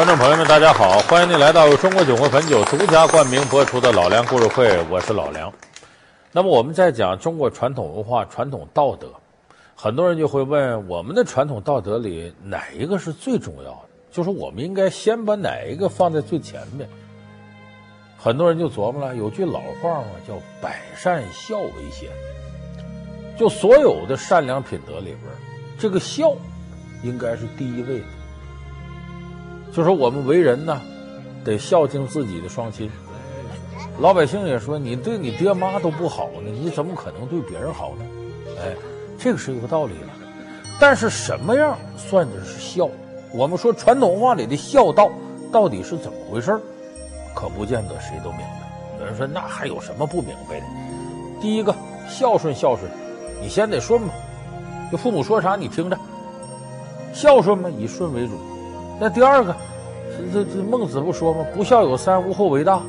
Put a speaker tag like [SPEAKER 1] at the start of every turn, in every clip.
[SPEAKER 1] 观众朋友们，大家好！欢迎您来到中国酒会汾酒独家冠名播出的《老梁故事会》，我是老梁。那么我们在讲中国传统文化、传统道德，很多人就会问：我们的传统道德里哪一个是最重要的？就是我们应该先把哪一个放在最前面？很多人就琢磨了，有句老话嘛，叫“百善孝为先”。就所有的善良品德里边，这个孝应该是第一位的。就说我们为人呢，得孝敬自己的双亲。老百姓也说，你对你爹妈都不好呢，你怎么可能对别人好呢？哎，这个是有个道理了。但是什么样算的是孝？我们说传统文化里的孝道到底是怎么回事？可不见得谁都明白。有人说，那还有什么不明白的？第一个，孝顺孝顺，你先得顺嘛。就父母说啥你听着，孝顺嘛，以顺为主。那第二个，这这这孟子不说吗？不孝有三，无后为大。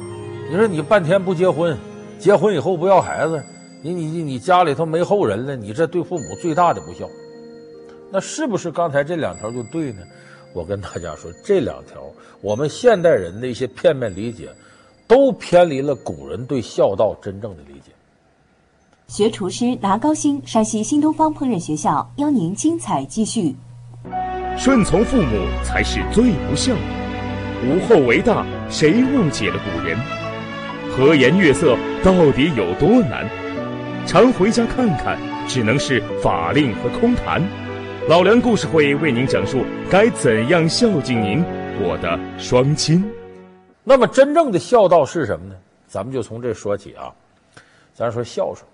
[SPEAKER 1] 你说你半天不结婚，结婚以后不要孩子，你你你你家里头没后人了，你这对父母最大的不孝。那是不是刚才这两条就对呢？我跟大家说，这两条我们现代人的一些片面理解，都偏离了古人对孝道真正的理解。
[SPEAKER 2] 学厨师拿高薪，山西新东方烹饪学校邀您精彩继续。
[SPEAKER 3] 顺从父母才是最不孝，无后为大，谁误解了古人？和颜悦色到底有多难？常回家看看，只能是法令和空谈。老梁故事会为您讲述该怎样孝敬您我的双亲。
[SPEAKER 1] 那么，真正的孝道是什么呢？咱们就从这说起啊。咱说孝顺，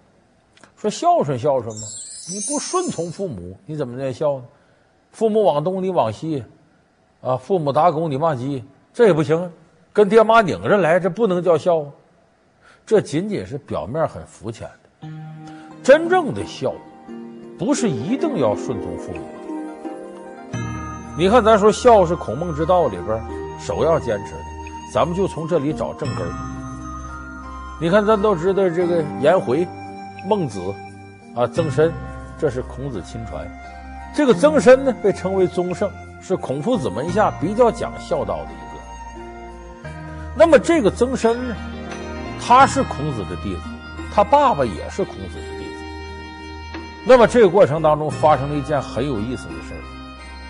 [SPEAKER 1] 说孝顺孝顺吗？你不顺从父母，你怎么能孝呢？父母往东，你往西，啊，父母打工，你骂鸡，这也不行！跟爹妈拧着来，这不能叫孝。这仅仅是表面很肤浅的，真正的孝，不是一定要顺从父母。你看，咱说孝是孔孟之道里边首要坚持的，咱们就从这里找正根儿。你看，咱都知道这个颜回、孟子，啊，曾参，这是孔子亲传。这个曾参呢，被称为宗圣，是孔夫子门下比较讲孝道的一个。那么这个曾参呢，他是孔子的弟子，他爸爸也是孔子的弟子。那么这个过程当中发生了一件很有意思的事儿，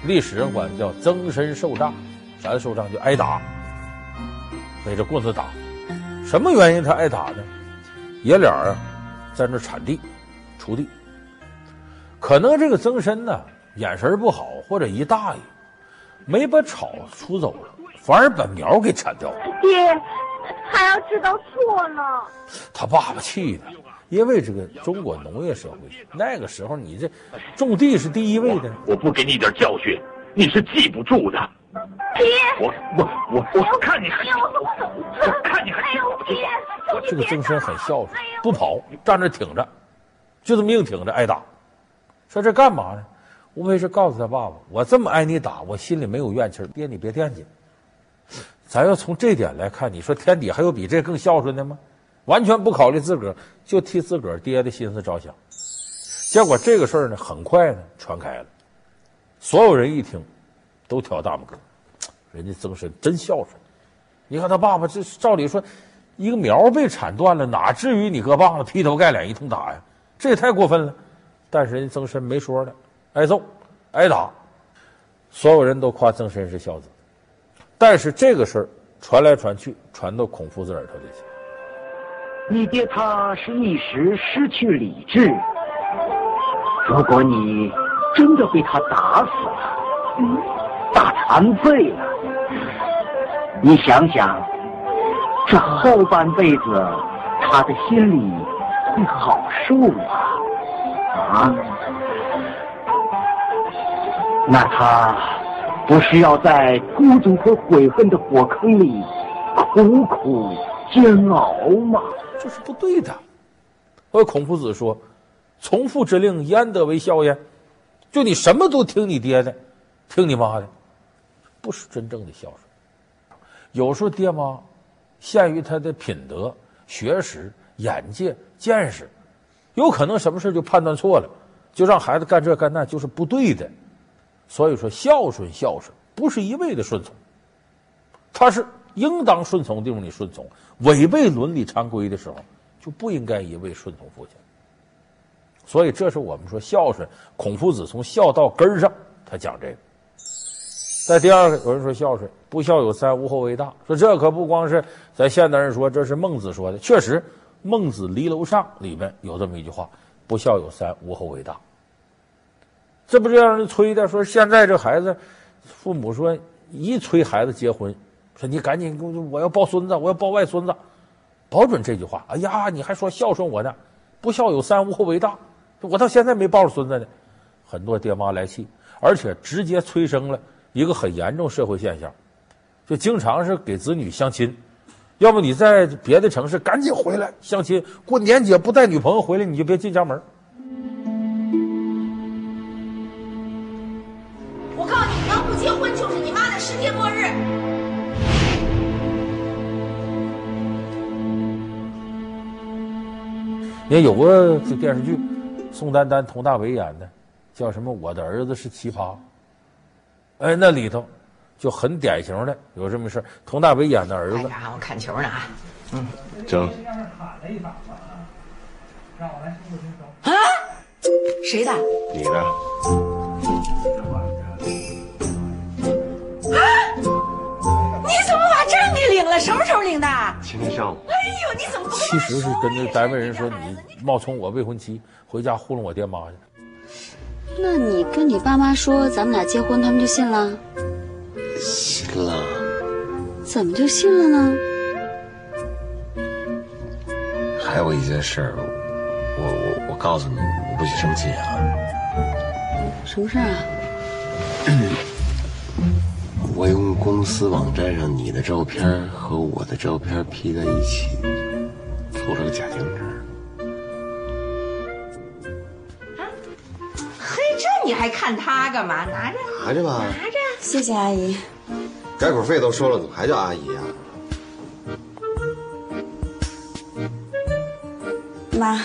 [SPEAKER 1] 历史上管叫曾参受杖，啥叫受杖？就挨打，背着棍子打。什么原因他挨打呢？爷俩啊，在那铲地、锄地，可能这个曾参呢。眼神不好，或者一大意，没把草除走了，反而把苗给铲掉了。
[SPEAKER 4] 爹，还要知道错了。
[SPEAKER 1] 他爸爸气的，因为这个中国农业社会，那个时候你这种地是第一位的。
[SPEAKER 5] 我不给你点教训，你是记不住的。
[SPEAKER 4] 爹，
[SPEAKER 5] 我我我我看你还我看你还
[SPEAKER 4] 爹，
[SPEAKER 1] 这个曾参很孝顺，不跑，站着挺着，就这么硬挺着挨打。说这干嘛呢？无非是告诉他爸爸，我这么挨你打，我心里没有怨气。爹，你别惦记。咱要从这点来看，你说天底还有比这更孝顺的吗？完全不考虑自个儿，就替自个儿爹的心思着想。结果这个事儿呢，很快呢传开了，所有人一听，都挑大拇哥。人家曾参真孝顺。你看他爸爸这照理说，一个苗被铲断了，哪至于你搁棒子劈头盖脸一通打呀？这也太过分了。但是人家曾参没说的。挨揍，挨打，所有人都夸曾参是孝子，但是这个事儿传来传去，传到孔夫子耳朵里去。
[SPEAKER 6] 你爹他是一时失去理智，如果你真的被他打死了，嗯，打残废了，你想想，这后半辈子他的心里会好受吗？啊？那他不是要在孤独和悔恨的火坑里苦苦煎熬吗？
[SPEAKER 1] 这是不对的。而孔夫子说：“从父之令，焉得为孝焉？”就你什么都听你爹的，听你妈的，不是真正的孝顺。有时候爹妈限于他的品德、学识、眼界、见识，有可能什么事就判断错了，就让孩子干这干那，就是不对的。所以说孝顺孝顺不是一味的顺从，他是应当顺从的地方你顺从，违背伦理常规的时候就不应该一味顺从父亲。所以这是我们说孝顺，孔夫子从孝道根上他讲这个。在第二个，有人说孝顺不孝有三，无后为大。说这可不光是咱现代人说，这是孟子说的。确实，《孟子离楼上》里面有这么一句话：“不孝有三，无后为大。”这不就让人催的？说现在这孩子，父母说一催孩子结婚，说你赶紧给，我我要抱孙子，我要抱外孙子，保准这句话。哎呀，你还说孝顺我呢？不孝有三，无后为大。我到现在没抱着孙子呢，很多爹妈来气，而且直接催生了。一个很严重社会现象，就经常是给子女相亲，要不你在别的城市赶紧回来相亲，过年节不带女朋友回来你就别进家
[SPEAKER 7] 门。
[SPEAKER 1] 也有个这电视剧，宋丹丹、佟大为演的，叫什么？我的儿子是奇葩。哎，那里头就很典型的有这么事儿。佟大为演的儿子，
[SPEAKER 7] 哎呀，我看球呢啊，嗯，
[SPEAKER 3] 争。
[SPEAKER 7] 啊？谁的？
[SPEAKER 3] 你的。
[SPEAKER 7] 啊？你怎么领了？什么时候领的？
[SPEAKER 3] 今天上午。
[SPEAKER 7] 哎呦，你怎么不？
[SPEAKER 1] 其实是跟那单位人说你冒充我未婚妻，回家糊弄我爹妈去。
[SPEAKER 8] 那你跟你爸妈说咱们俩结婚，他们就信了？
[SPEAKER 3] 信了。
[SPEAKER 8] 怎么就信了呢？
[SPEAKER 9] 还有一件事，我我我告诉你，你不许生气啊。
[SPEAKER 8] 什么事
[SPEAKER 9] 儿啊？公司网站上你的照片和我的照片 P 在一起，做了个假结婚证。
[SPEAKER 7] 你还看他干嘛？拿着，
[SPEAKER 9] 拿着吧，
[SPEAKER 7] 拿着。
[SPEAKER 8] 谢谢阿姨。
[SPEAKER 9] 改口费都收了，怎么还叫阿姨呀？
[SPEAKER 8] 妈，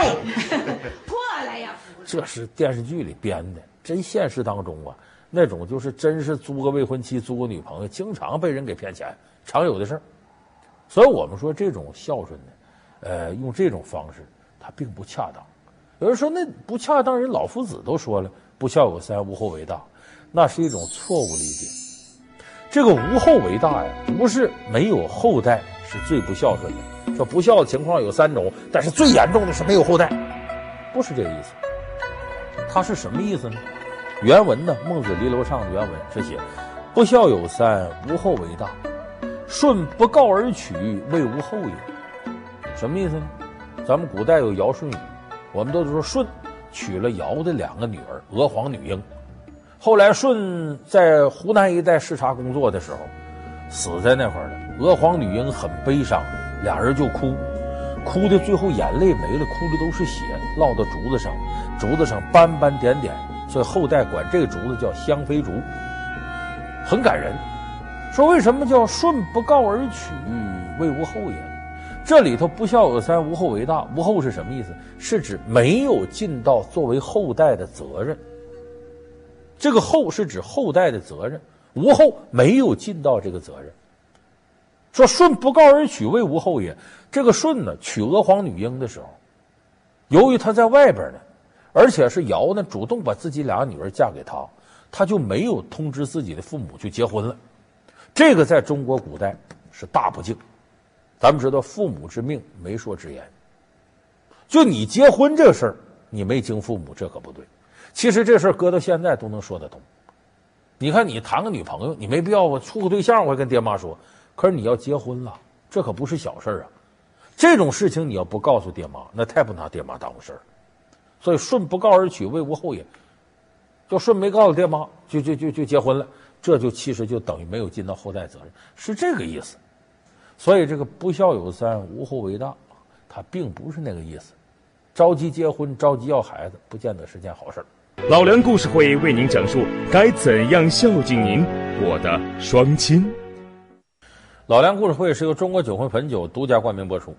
[SPEAKER 7] 哎，过来呀！
[SPEAKER 1] 这是电视剧里编的，真现实当中啊，那种就是真是租个未婚妻、租个女朋友，经常被人给骗钱，常有的事儿。所以我们说这种孝顺呢，呃，用这种方式，它并不恰当。有人说那不恰当，人老夫子都说了，不孝有三，无后为大，那是一种错误理解。这个无后为大呀，不是没有后代是最不孝顺的。说不孝的情况有三种，但是最严重的是没有后代，不是这个意思。他是什么意思呢？原文呢，《孟子离楼上》的原文是写：不孝有三，无后为大。舜不告而取，谓无后也。什么意思呢？咱们古代有尧舜禹。我们都说舜娶了尧的两个女儿娥皇、女英，后来舜在湖南一带视察工作的时候，死在那块儿了。娥皇、女英很悲伤，俩人就哭，哭的最后眼泪没了，哭的都是血，落到竹子上，竹子上斑斑点点，所以后代管这个竹子叫香妃竹，很感人。说为什么叫舜不告而取，谓无后也？这里头不孝有三，无后为大。无后是什么意思？是指没有尽到作为后代的责任。这个后是指后代的责任，无后没有尽到这个责任。说舜不告而取，谓无后也。这个舜呢，娶娥皇女英的时候，由于他在外边呢，而且是尧呢主动把自己俩女儿嫁给他，他就没有通知自己的父母去结婚了。这个在中国古代是大不敬。咱们知道父母之命，媒妁之言。就你结婚这事儿，你没经父母，这可不对。其实这事儿搁到现在都能说得通。你看，你谈个女朋友，你没必要我处个对象，我还跟爹妈说。可是你要结婚了，这可不是小事儿啊。这种事情你要不告诉爹妈，那太不拿爹妈当回事儿。所以舜不告而娶，未无后也。就舜没告诉爹妈，就就就就结婚了，这就其实就等于没有尽到后代责任，是这个意思。所以这个不孝有三，无后为大，他并不是那个意思。着急结婚，着急要孩子，不见得是件好事。
[SPEAKER 3] 老梁故事会为您讲述该怎样孝敬您我的双亲。
[SPEAKER 1] 老梁故事会是由中国酒魂汾酒独家冠名播出。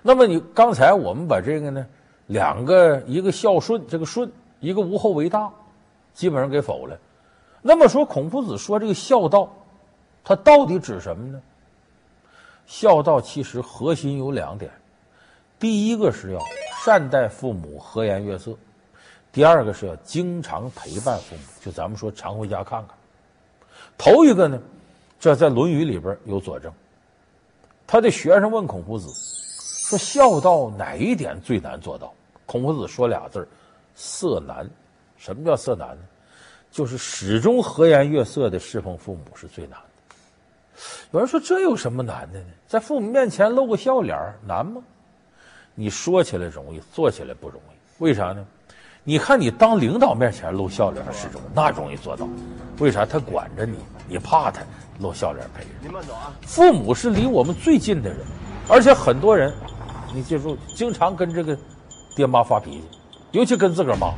[SPEAKER 1] 那么你刚才我们把这个呢，两个一个孝顺，这个顺一个无后为大，基本上给否了。那么说孔夫子说这个孝道。它到底指什么呢？孝道其实核心有两点，第一个是要善待父母，和颜悦色；第二个是要经常陪伴父母，就咱们说常回家看看。头一个呢，这在《论语》里边有佐证。他的学生问孔夫子说：“孝道哪一点最难做到？”孔夫子说俩字儿：“色难。”什么叫色难呢？就是始终和颜悦色的侍奉父母是最难的。有人说，这有什么难的呢？在父母面前露个笑脸难吗？你说起来容易，做起来不容易。为啥呢？你看你当领导面前露笑脸是中，那容易做到。为啥？他管着你，你怕他露笑脸陪着。您慢走啊！父母是离我们最近的人，而且很多人，你记住，经常跟这个爹妈发脾气，尤其跟自个儿妈。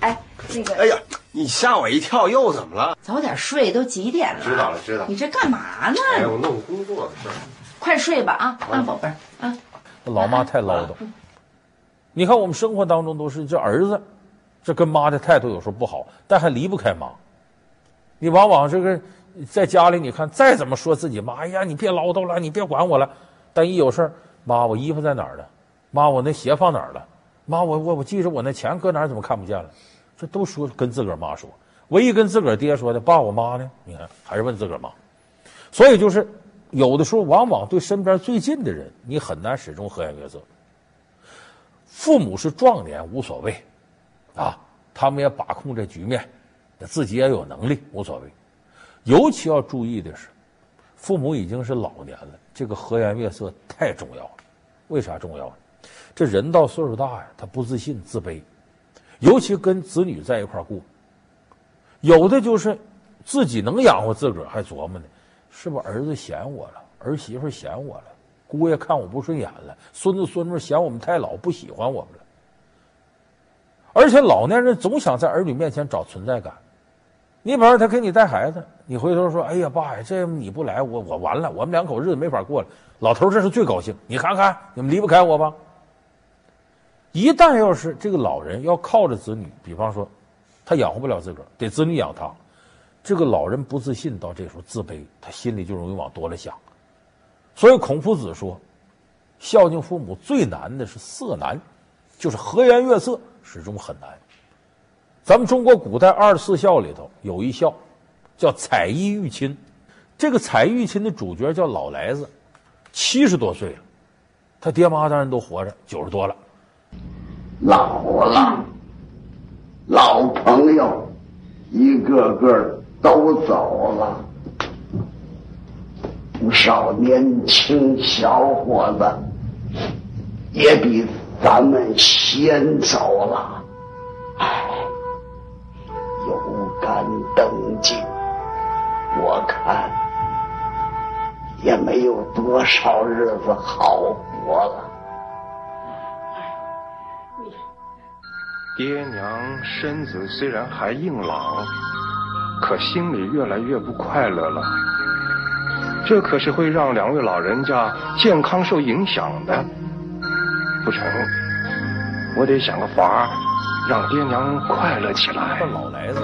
[SPEAKER 7] 哎，那个，
[SPEAKER 9] 哎呀！你吓我一跳，又怎么了？
[SPEAKER 7] 早点睡，都几点了？
[SPEAKER 9] 知道了，知道了。
[SPEAKER 7] 你这干嘛呢？
[SPEAKER 9] 哎，我弄工作的事儿。
[SPEAKER 7] 快睡吧啊，啊，宝贝儿啊。
[SPEAKER 1] 老妈太唠叨。你看我们生活当中都是这儿子，这跟妈的态度有时候不好，但还离不开妈。你往往这个在家里，你看再怎么说自己妈，哎呀，你别唠叨了，你别管我了。但一有事儿，妈，我衣服在哪儿呢？妈，我那鞋放哪儿了？妈，我我我记着我那钱搁哪儿，怎么看不见了？这都说跟自个儿妈说，唯一跟自个儿爹说的“爸，我妈呢？”你看还是问自个儿妈。所以就是有的时候，往往对身边最近的人，你很难始终和颜悦色。父母是壮年无所谓，啊，他们也把控这局面，自己也有能力无所谓。尤其要注意的是，父母已经是老年了，这个和颜悦色太重要了。为啥重要呢？这人到岁数大呀，他不自信、自卑。尤其跟子女在一块过，有的就是自己能养活自个儿，还琢磨呢，是不是儿子嫌我了，儿媳妇嫌我了，姑爷看我不顺眼了，孙子孙女嫌我们太老，不喜欢我们了。而且老年人总想在儿女面前找存在感。你比方说他给你带孩子，你回头说：“哎呀，爸呀，这你不来，我我完了，我们两口日子没法过了。”老头这是最高兴，你看看你们离不开我吧。一旦要是这个老人要靠着子女，比方说，他养活不了自个儿，得子女养他，这个老人不自信，到这时候自卑，他心里就容易往多了想。所以孔夫子说，孝敬父母最难的是色难，就是和颜悦色，始终很难。咱们中国古代二十四孝里头有一孝，叫采衣育亲。这个采玉亲的主角叫老来子，七十多岁了，他爹妈当然都活着，九十多了。
[SPEAKER 10] 老了，老朋友一个个都走了，不少年轻小伙子也比咱们先走了。唉，有干登进，我看也没有多少日子好活了。
[SPEAKER 11] 爹娘身子虽然还硬朗，可心里越来越不快乐了。这可是会让两位老人家健康受影响的。不成，我得想个法儿，让爹娘快乐起来。
[SPEAKER 1] 老来子，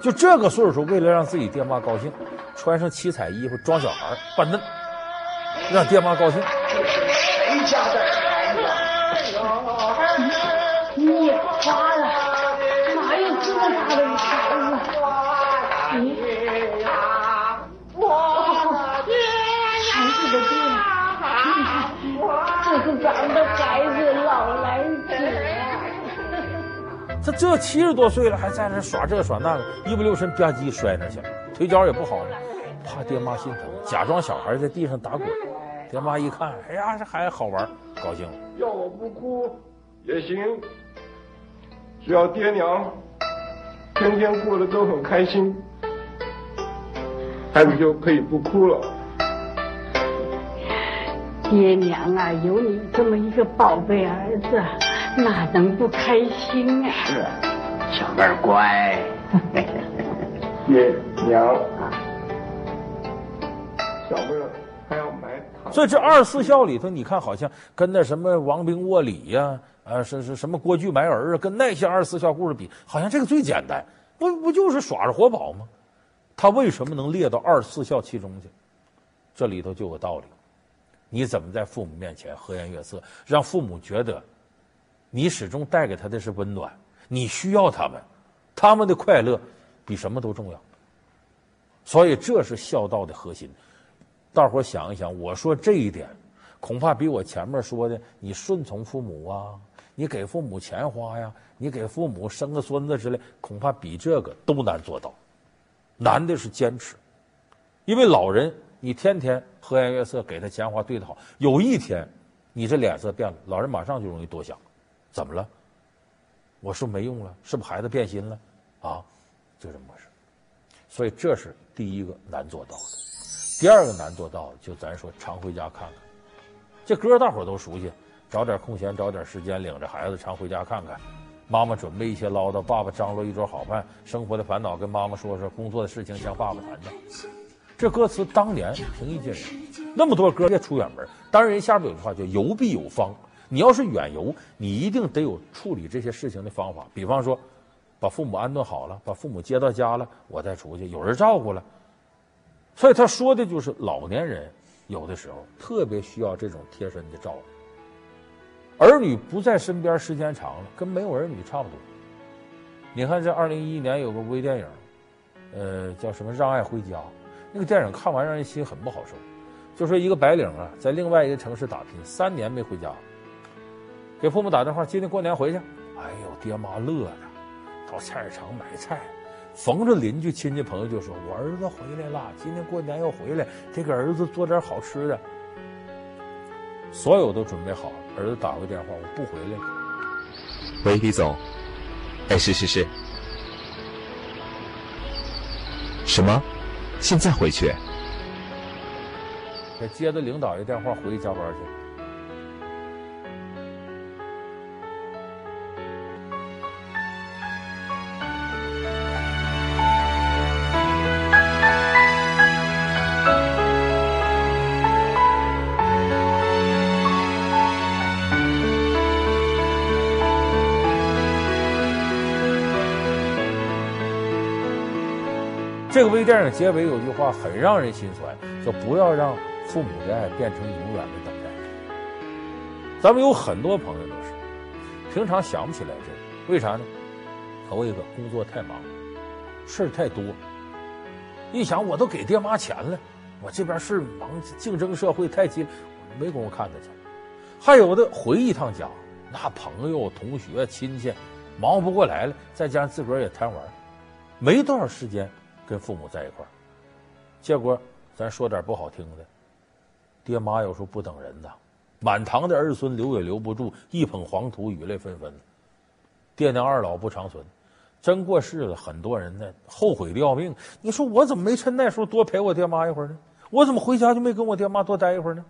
[SPEAKER 1] 就这个岁数，为了让自己爹妈高兴，穿上七彩衣服装小孩扮嫩，让爹妈高
[SPEAKER 4] 兴。
[SPEAKER 1] 他这七十多岁了，还在那耍这耍那个，一不留神吧唧摔那去了，腿脚也不好了，怕爹妈心疼，假装小孩在地上打滚。爹妈一看，哎呀，这孩子好玩，高兴了。
[SPEAKER 11] 要我不哭也行。只要爹娘天天过得都很开心，孩子就可以不哭了。
[SPEAKER 4] 爹娘啊，有你这么一个宝贝儿子，哪能不开心啊？
[SPEAKER 10] 是，小妹儿乖。
[SPEAKER 11] 爹娘，小妹儿还要买糖。
[SPEAKER 1] 所以这二十四孝里头，你看好像跟那什么王兵卧里呀。啊，是是什么郭巨埋儿啊？跟那些二十四孝故事比，好像这个最简单，不不就是耍着活宝吗？他他为什么能列到二十四孝其中去？这里头就有道理。你怎么在父母面前和颜悦色，让父母觉得你始终带给他的是温暖？你需要他们，他们的快乐比什么都重要。所以这是孝道的核心。大伙想一想，我说这一点，恐怕比我前面说的你顺从父母啊，你给父母钱花呀，你给父母生个孙子之类，恐怕比这个都难做到。难的是坚持，因为老人你天天和颜悦色给他钱花对他好，有一天你这脸色变了，老人马上就容易多想，怎么了？我是不是没用了？是不是孩子变心了？啊，就这么回事。所以这是第一个难做到的。第二个难做到的，就咱说常回家看看，这歌大伙都熟悉，找点空闲，找点时间，领着孩子常回家看看。妈妈准备一些唠叨，爸爸张罗一桌好饭，生活的烦恼跟妈妈说说，工作的事情向爸爸谈谈。这歌词当年平易近人，那么多歌也出远门。当然，人下边有句话叫“游必有方”，你要是远游，你一定得有处理这些事情的方法。比方说，把父母安顿好了，把父母接到家了，我再出去，有人照顾了。所以他说的就是老年人有的时候特别需要这种贴身的照顾，儿女不在身边时间长了，跟没有儿女差不多。你看这二零一一年有个微电影，呃，叫什么《让爱回家》，那个电影看完让人心很不好受。就说一个白领啊，在另外一个城市打拼，三年没回家，给父母打电话，今年过年回去。哎呦，爹妈乐的，到菜市场买菜。逢着邻居亲戚朋友就说：“我儿子回来了，今年过年要回来，得给儿子做点好吃的。”所有都准备好了，儿子打个电话：“我不回来了。”
[SPEAKER 12] 喂，李总。哎，是是是。什么？现在回去？
[SPEAKER 1] 给接着领导一电话，回去加班去。微电影结尾有句话很让人心酸，叫不要让父母的爱变成永远的等待。咱们有很多朋友都是，平常想不起来这个，为啥呢？头一个工作太忙，事儿太多。一想我都给爹妈钱了，我这边事忙，竞争社会太激烈，没工夫看他去。还有的回一趟家，那朋友、同学、亲戚忙不过来了，再加上自个儿也贪玩，没多少时间。跟父母在一块儿，结果咱说点不好听的，爹妈有时候不等人呐，满堂的儿孙留也留不住，一捧黄土雨泪纷纷。爹娘二老不长存，真过世了，很多人呢后悔的要命。你说我怎么没趁那时候多陪我爹妈一会儿呢？我怎么回家就没跟我爹妈多待一会儿呢？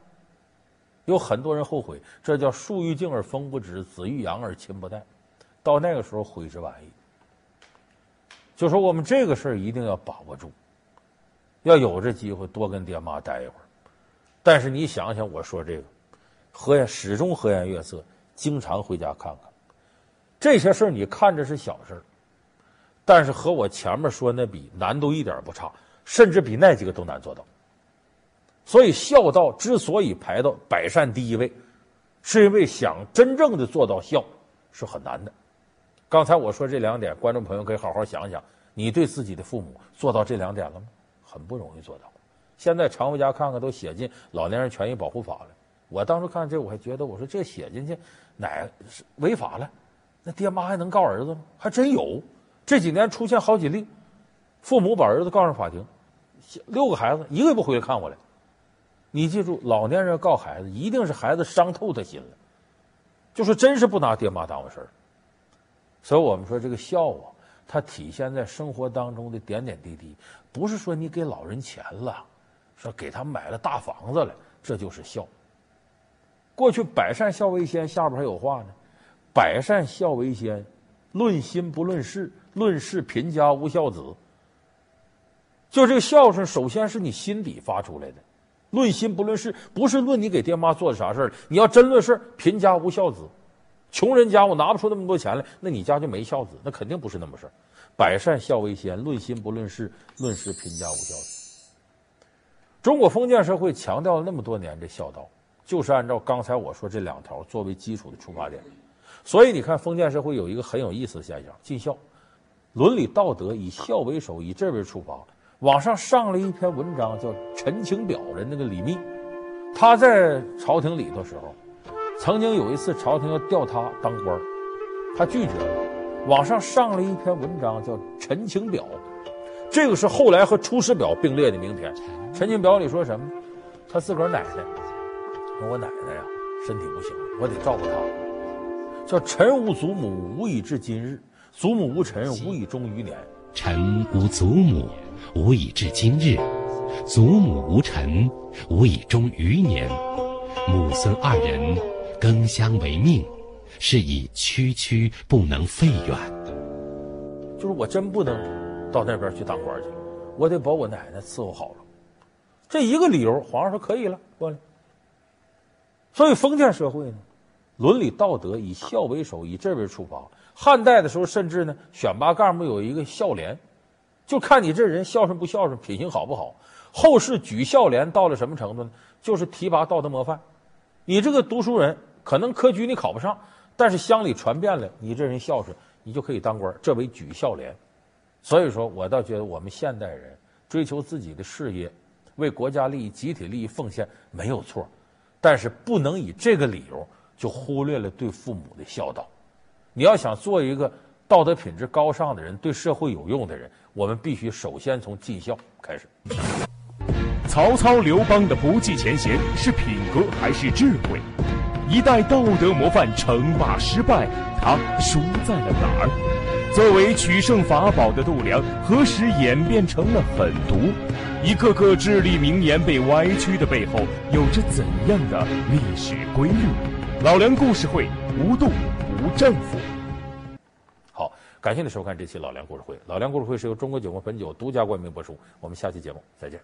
[SPEAKER 1] 有很多人后悔，这叫树欲静而风不止，子欲养而亲不待。到那个时候悔之晚矣。就说我们这个事儿一定要把握住，要有这机会多跟爹妈待一会儿。但是你想想，我说这个和颜始终和颜悦色，经常回家看看，这些事儿你看着是小事，但是和我前面说那比难度一点不差，甚至比那几个都难做到。所以孝道之所以排到百善第一位，是因为想真正的做到孝是很难的。刚才我说这两点，观众朋友可以好好想想，你对自己的父母做到这两点了吗？很不容易做到。现在常回家看看都写进《老年人权益保护法》了。我当时看这，我还觉得我说这写进去，哪是违法了？那爹妈还能告儿子吗？还真有。这几年出现好几例，父母把儿子告上法庭，六个孩子一个也不回来看我来。你记住，老年人告孩子，一定是孩子伤透他心了，就说真是不拿爹妈当回事儿。所以我们说这个孝啊，它体现在生活当中的点点滴滴，不是说你给老人钱了，说给他买了大房子了，这就是孝。过去百善孝为先，下边还有话呢，百善孝为先，论心不论事，论事贫家无孝子。就这个孝顺，首先是你心底发出来的，论心不论事，不是论你给爹妈做的啥事儿，你要真论事贫家无孝子。穷人家我拿不出那么多钱来，那你家就没孝子，那肯定不是那么事儿。百善孝为先，论心不论事，论事评价无孝子。中国封建社会强调了那么多年这孝道，就是按照刚才我说这两条作为基础的出发点。所以你看，封建社会有一个很有意思的现象：尽孝，伦理道德以孝为首，以这为出发。网上上了一篇文章，叫《陈情表》的那个李密，他在朝廷里头时候，曾经有一次朝廷要调他当官，他拒绝了。网上上了一篇文章，叫《陈情表》，这个是后来和《出师表》并列的名篇。《陈情表》里说什么？他自个儿奶奶，说我奶奶呀身体不行，我得照顾她。叫臣无祖母，无以至今日；祖母无臣，无以终于年。
[SPEAKER 13] 臣无祖母。无以至今日，祖母无臣，无以终于年。母孙二人，更相为命，是以区区不能废远。
[SPEAKER 1] 就是我真不能到那边去当官去，我得把我奶奶伺候好了。这一个理由，皇上说可以了，过来。所以封建社会呢，伦理道德以孝为首，以这为出发。汉代的时候，甚至呢，选拔干部有一个孝廉。就看你这人孝顺不孝顺，品行好不好。后世举孝廉到了什么程度呢？就是提拔道德模范。你这个读书人，可能科举你考不上，但是乡里传遍了，你这人孝顺，你就可以当官，这为举孝廉。所以说我倒觉得我们现代人追求自己的事业，为国家利益、集体利益奉献没有错，但是不能以这个理由就忽略了对父母的孝道。你要想做一个道德品质高尚的人，对社会有用的人。我们必须首先从尽孝开始。
[SPEAKER 3] 曹操、刘邦的不计前嫌是品格还是智慧？一代道德模范称霸失败，他输在了哪儿？作为取胜法宝的度量，何时演变成了狠毒？一个个至理名言被歪曲的背后，有着怎样的历史规律？老梁故事会，无度不丈夫。
[SPEAKER 1] 感谢您收看这期《老梁故事会》。《老梁故事会》是由中国酒国汾酒独家冠名播出。我们下期节目再见。